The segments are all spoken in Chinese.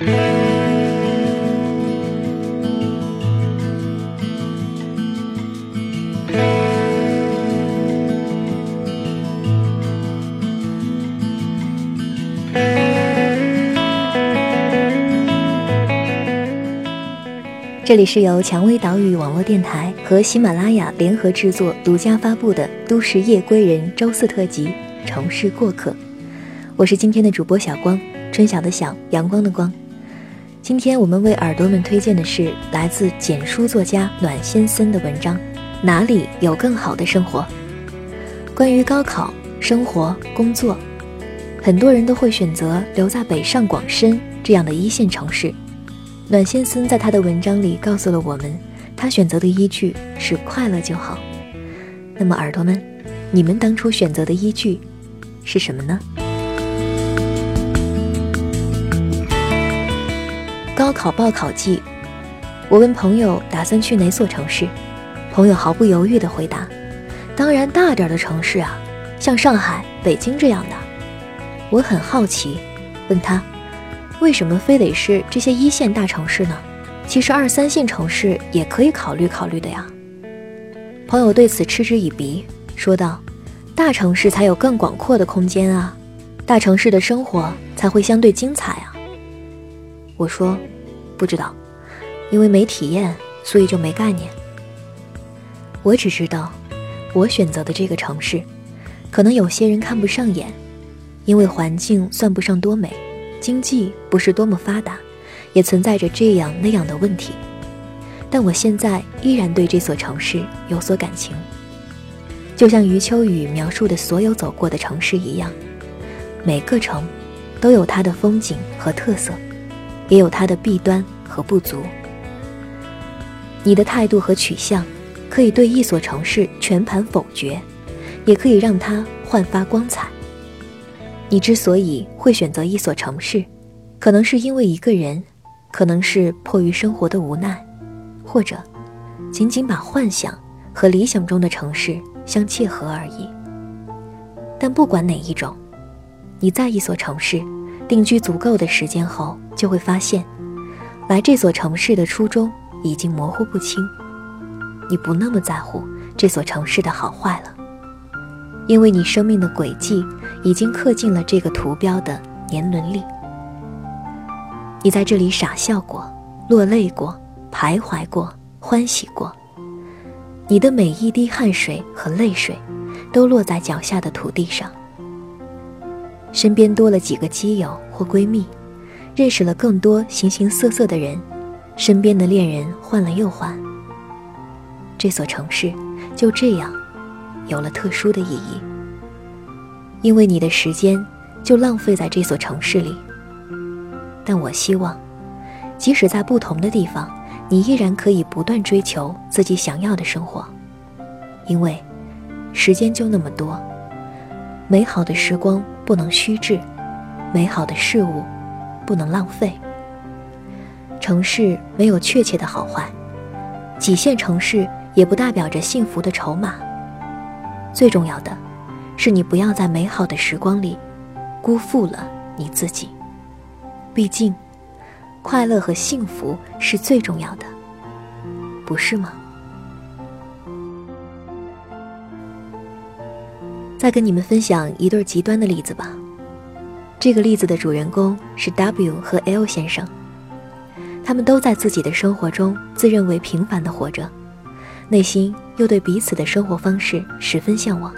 这里是由蔷薇岛屿网络电台和喜马拉雅联合制作、独家发布的《都市夜归人》周四特辑《城市过客》。我是今天的主播小光，春晓的晓，阳光的光。今天我们为耳朵们推荐的是来自简书作家暖先森的文章《哪里有更好的生活》。关于高考、生活、工作，很多人都会选择留在北上广深这样的一线城市。暖先森在他的文章里告诉了我们，他选择的依据是快乐就好。那么，耳朵们，你们当初选择的依据是什么呢？高考报考季，我问朋友打算去哪所城市，朋友毫不犹豫地回答：“当然大点的城市啊，像上海、北京这样的。”我很好奇，问他。为什么非得是这些一线大城市呢？其实二三线城市也可以考虑考虑的呀。朋友对此嗤之以鼻，说道：“大城市才有更广阔的空间啊，大城市的生活才会相对精彩啊。”我说：“不知道，因为没体验，所以就没概念。我只知道，我选择的这个城市，可能有些人看不上眼，因为环境算不上多美。”经济不是多么发达，也存在着这样那样的问题，但我现在依然对这所城市有所感情，就像余秋雨描述的所有走过的城市一样，每个城都有它的风景和特色，也有它的弊端和不足。你的态度和取向，可以对一所城市全盘否决，也可以让它焕发光彩。你之所以会选择一所城市，可能是因为一个人，可能是迫于生活的无奈，或者仅仅把幻想和理想中的城市相契合而已。但不管哪一种，你在一所城市定居足够的时间后，就会发现，来这所城市的初衷已经模糊不清。你不那么在乎这所城市的好坏了，因为你生命的轨迹。已经刻进了这个图标的年轮里。你在这里傻笑过，落泪过，徘徊过，欢喜过。你的每一滴汗水和泪水，都落在脚下的土地上。身边多了几个基友或闺蜜，认识了更多形形色色的人，身边的恋人换了又换。这所城市就这样，有了特殊的意义。因为你的时间就浪费在这所城市里，但我希望，即使在不同的地方，你依然可以不断追求自己想要的生活。因为，时间就那么多，美好的时光不能虚掷，美好的事物不能浪费。城市没有确切的好坏，几线城市也不代表着幸福的筹码。最重要的。是你不要在美好的时光里辜负了你自己。毕竟，快乐和幸福是最重要的，不是吗？再跟你们分享一对极端的例子吧。这个例子的主人公是 W 和 L 先生，他们都在自己的生活中自认为平凡的活着，内心又对彼此的生活方式十分向往。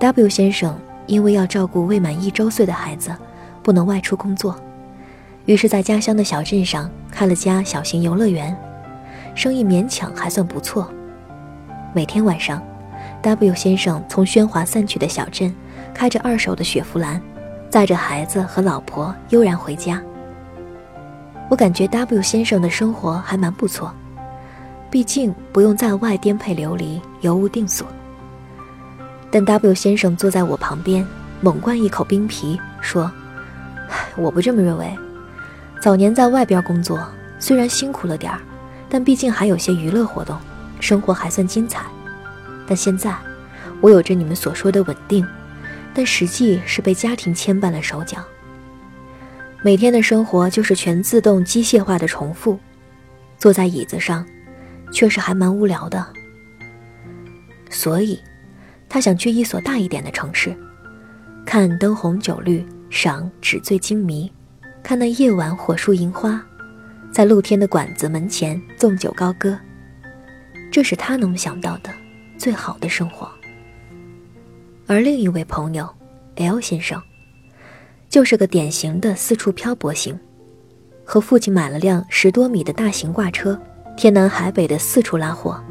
W 先生因为要照顾未满一周岁的孩子，不能外出工作，于是，在家乡的小镇上开了家小型游乐园，生意勉强还算不错。每天晚上，W 先生从喧哗散去的小镇，开着二手的雪佛兰，载着孩子和老婆悠然回家。我感觉 W 先生的生活还蛮不错，毕竟不用在外颠沛流离、游无定所。但 W 先生坐在我旁边，猛灌一口冰啤，说：“我不这么认为。早年在外边工作，虽然辛苦了点儿，但毕竟还有些娱乐活动，生活还算精彩。但现在，我有着你们所说的稳定，但实际是被家庭牵绊了手脚。每天的生活就是全自动机械化的重复，坐在椅子上，确实还蛮无聊的。所以，他想去一所大一点的城市，看灯红酒绿，赏纸醉金迷，看那夜晚火树银花，在露天的馆子门前纵酒高歌。这是他能想到的最好的生活。而另一位朋友，L 先生。就是个典型的四处漂泊型，和父亲买了辆十多米的大型挂车，天南海北的四处拉货，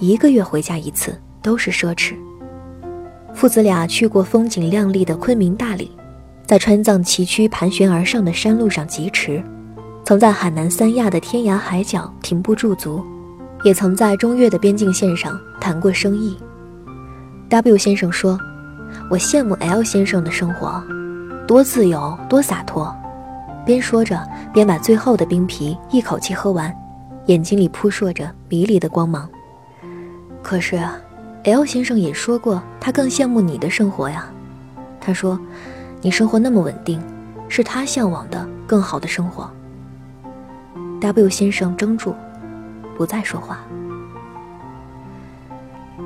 一个月回家一次都是奢侈。父子俩去过风景亮丽的昆明、大理，在川藏崎岖盘旋而上的山路上疾驰，曾在海南三亚的天涯海角停步驻足，也曾在中越的边境线上谈过生意。W 先生说：“我羡慕 L 先生的生活。”多自由，多洒脱，边说着边把最后的冰啤一口气喝完，眼睛里扑朔着迷离的光芒。可是，L 先生也说过，他更羡慕你的生活呀。他说，你生活那么稳定，是他向往的更好的生活。W 先生怔住，不再说话。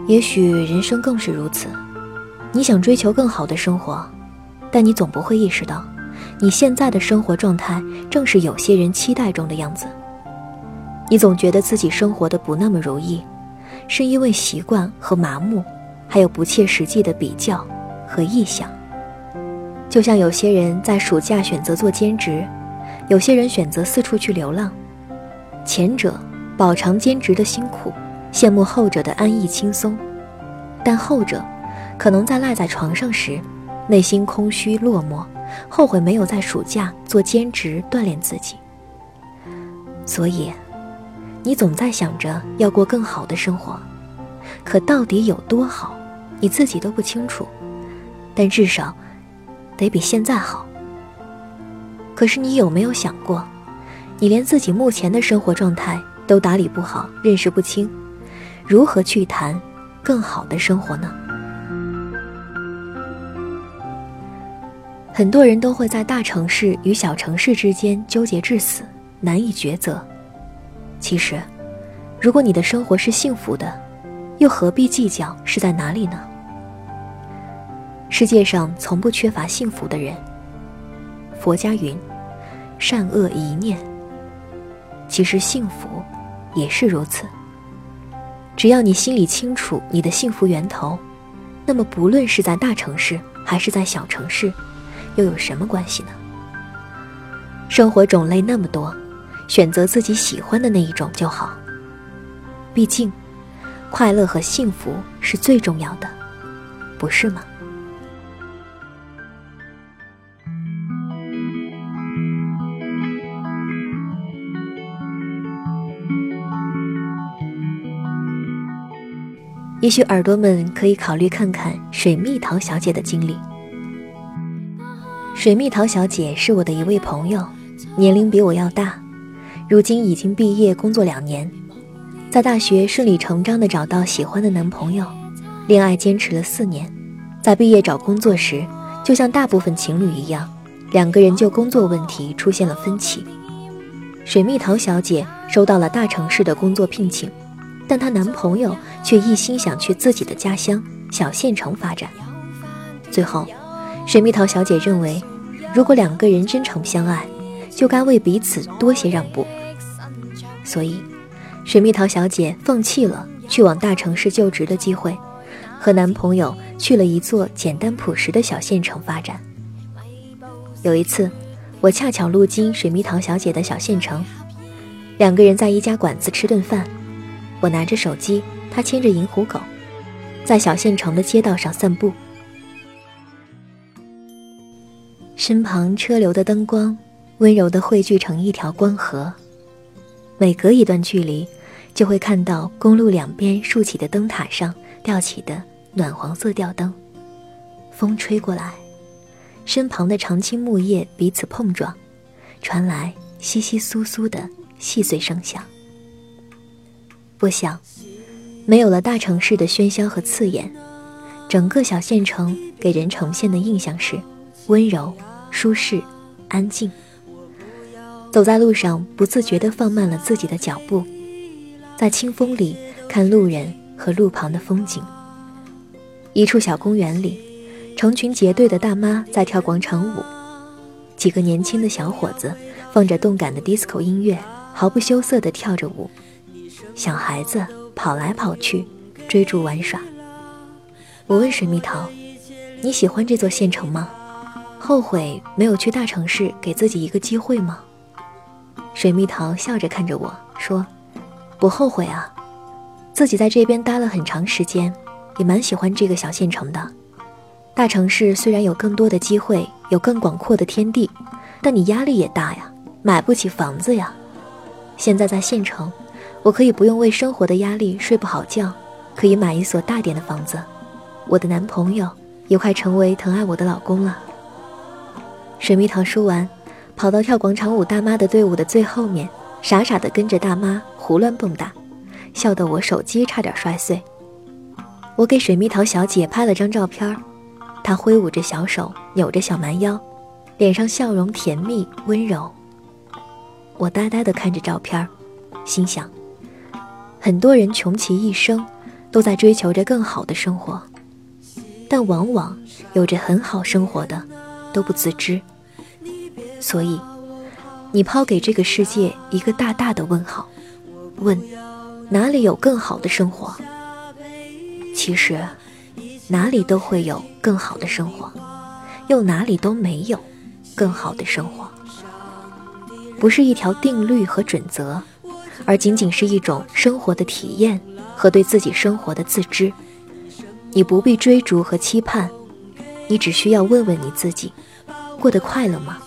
也许人生更是如此，你想追求更好的生活。但你总不会意识到，你现在的生活状态正是有些人期待中的样子。你总觉得自己生活的不那么如意，是因为习惯和麻木，还有不切实际的比较和臆想。就像有些人在暑假选择做兼职，有些人选择四处去流浪。前者饱尝兼职的辛苦，羡慕后者的安逸轻松，但后者可能在赖在床上时。内心空虚落寞，后悔没有在暑假做兼职锻炼自己。所以，你总在想着要过更好的生活，可到底有多好，你自己都不清楚。但至少，得比现在好。可是你有没有想过，你连自己目前的生活状态都打理不好、认识不清，如何去谈更好的生活呢？很多人都会在大城市与小城市之间纠结至死，难以抉择。其实，如果你的生活是幸福的，又何必计较是在哪里呢？世界上从不缺乏幸福的人。佛家云：“善恶一念。”其实幸福也是如此。只要你心里清楚你的幸福源头，那么不论是在大城市还是在小城市。又有什么关系呢？生活种类那么多，选择自己喜欢的那一种就好。毕竟，快乐和幸福是最重要的，不是吗？也许耳朵们可以考虑看看水蜜桃小姐的经历。水蜜桃小姐是我的一位朋友，年龄比我要大，如今已经毕业工作两年，在大学顺理成章的找到喜欢的男朋友，恋爱坚持了四年，在毕业找工作时，就像大部分情侣一样，两个人就工作问题出现了分歧。水蜜桃小姐收到了大城市的工作聘请，但她男朋友却一心想去自己的家乡小县城发展。最后，水蜜桃小姐认为。如果两个人真诚相爱，就该为彼此多些让步。所以，水蜜桃小姐放弃了去往大城市就职的机会，和男朋友去了一座简单朴实的小县城发展。有一次，我恰巧路经水蜜桃小姐的小县城，两个人在一家馆子吃顿饭，我拿着手机，他牵着银狐狗，在小县城的街道上散步。身旁车流的灯光，温柔地汇聚成一条光河。每隔一段距离，就会看到公路两边竖起的灯塔上吊起的暖黄色吊灯。风吹过来，身旁的常青木叶彼此碰撞，传来窸窸窣窣的细碎声响。我想，没有了大城市的喧嚣和刺眼，整个小县城给人呈现的印象是温柔。舒适，安静。走在路上，不自觉地放慢了自己的脚步，在清风里看路人和路旁的风景。一处小公园里，成群结队的大妈在跳广场舞，几个年轻的小伙子放着动感的 disco 音乐，毫不羞涩地跳着舞。小孩子跑来跑去，追逐玩耍。我问水蜜桃：“你喜欢这座县城吗？后悔没有去大城市，给自己一个机会吗？”水蜜桃笑着看着我说：“不后悔啊，自己在这边待了很长时间，也蛮喜欢这个小县城的。大城市虽然有更多的机会，有更广阔的天地，但你压力也大呀，买不起房子呀。现在在县城，我可以不用为生活的压力睡不好觉，可以买一所大点的房子。”我的男朋友也快成为疼爱我的老公了。水蜜桃说完，跑到跳广场舞大妈的队伍的最后面，傻傻地跟着大妈胡乱蹦跶，笑得我手机差点摔碎。我给水蜜桃小姐拍了张照片，她挥舞着小手，扭着小蛮腰，脸上笑容甜蜜温柔。我呆呆地看着照片，心想：很多人穷其一生，都在追求着更好的生活。但往往有着很好生活的都不自知，所以你抛给这个世界一个大大的问号，问哪里有更好的生活？其实哪里都会有更好的生活，又哪里都没有更好的生活。不是一条定律和准则，而仅仅是一种生活的体验和对自己生活的自知。你不必追逐和期盼，你只需要问问你自己：过得快乐吗？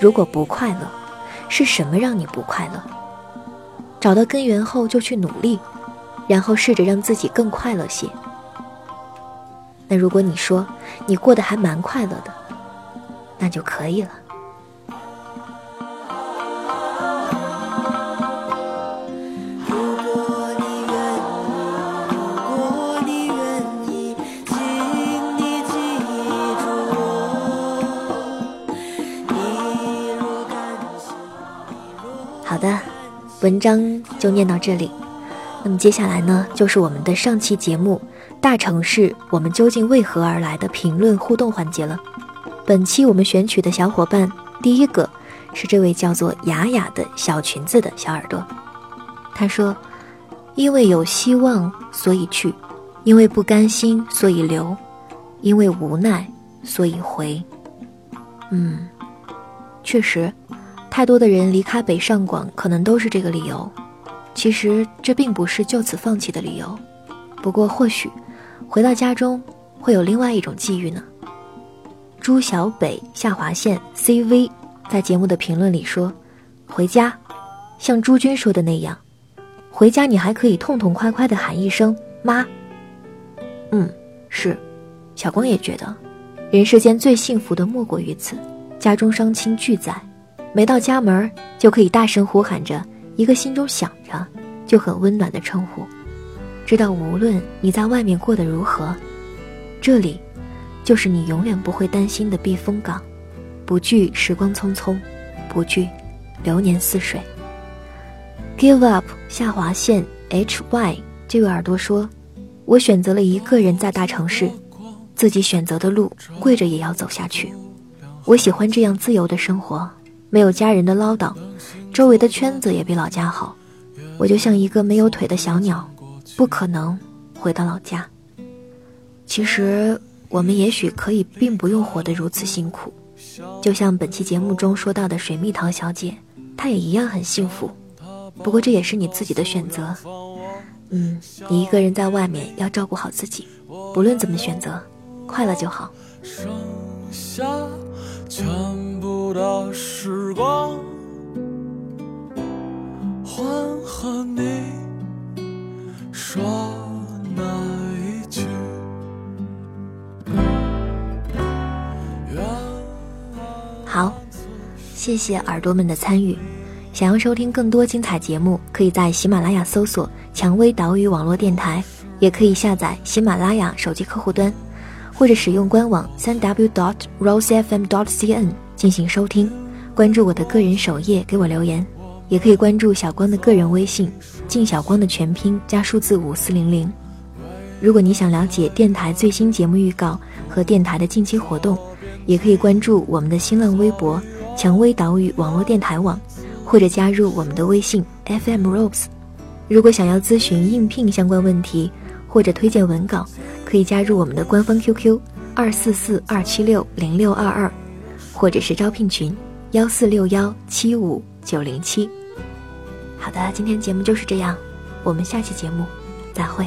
如果不快乐，是什么让你不快乐？找到根源后就去努力，然后试着让自己更快乐些。那如果你说你过得还蛮快乐的，那就可以了。章就念到这里，那么接下来呢，就是我们的上期节目《大城市我们究竟为何而来》的评论互动环节了。本期我们选取的小伙伴，第一个是这位叫做雅雅的小裙子的小耳朵。他说：“因为有希望，所以去；因为不甘心，所以留；因为无奈，所以回。”嗯，确实。太多的人离开北上广，可能都是这个理由。其实这并不是就此放弃的理由。不过或许，回到家中会有另外一种际遇呢。朱小北下划线 CV 在节目的评论里说：“回家，像朱军说的那样，回家你还可以痛痛快快地喊一声妈。”嗯，是，小光也觉得，人世间最幸福的莫过于此，家中双亲俱在。没到家门就可以大声呼喊着一个心中想着就很温暖的称呼，知道无论你在外面过得如何，这里就是你永远不会担心的避风港，不惧时光匆匆，不惧流年似水。Give up 下划线 H Y 这位耳朵说：“我选择了一个人在大城市，自己选择的路，跪着也要走下去。我喜欢这样自由的生活。”没有家人的唠叨，周围的圈子也比老家好。我就像一个没有腿的小鸟，不可能回到老家。其实我们也许可以并不用活得如此辛苦，就像本期节目中说到的水蜜桃小姐，她也一样很幸福。不过这也是你自己的选择。嗯，你一个人在外面要照顾好自己，不论怎么选择，快乐就好。全的时光，还和你说那一句。好，谢谢耳朵们的参与。想要收听更多精彩节目，可以在喜马拉雅搜索“蔷薇岛屿网络电台”，也可以下载喜马拉雅手机客户端。或者使用官网三 w dot rosefm dot cn 进行收听，关注我的个人首页给我留言，也可以关注小光的个人微信“静小光”的全拼加数字五四零零。如果你想了解电台最新节目预告和电台的近期活动，也可以关注我们的新浪微博“蔷薇岛屿网络电台网”，或者加入我们的微信 FM Rose。如果想要咨询应聘相关问题或者推荐文稿，可以加入我们的官方 QQ 二四四二七六零六二二，或者是招聘群幺四六幺七五九零七。好的，今天节目就是这样，我们下期节目再会。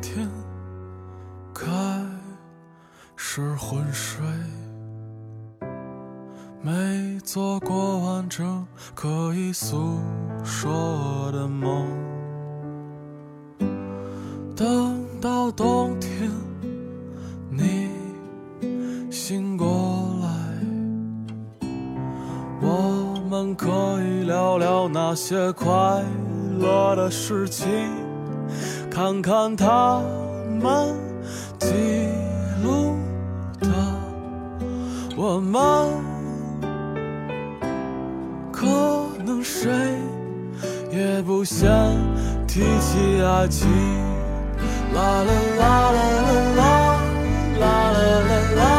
天开始昏睡，没做过完整可以诉说的梦。等到冬天，你醒过来，我们可以聊聊那些快乐的事情，看看他们记录的，我们可能谁也不想提起爱情。啦啦啦啦啦啦啦啦。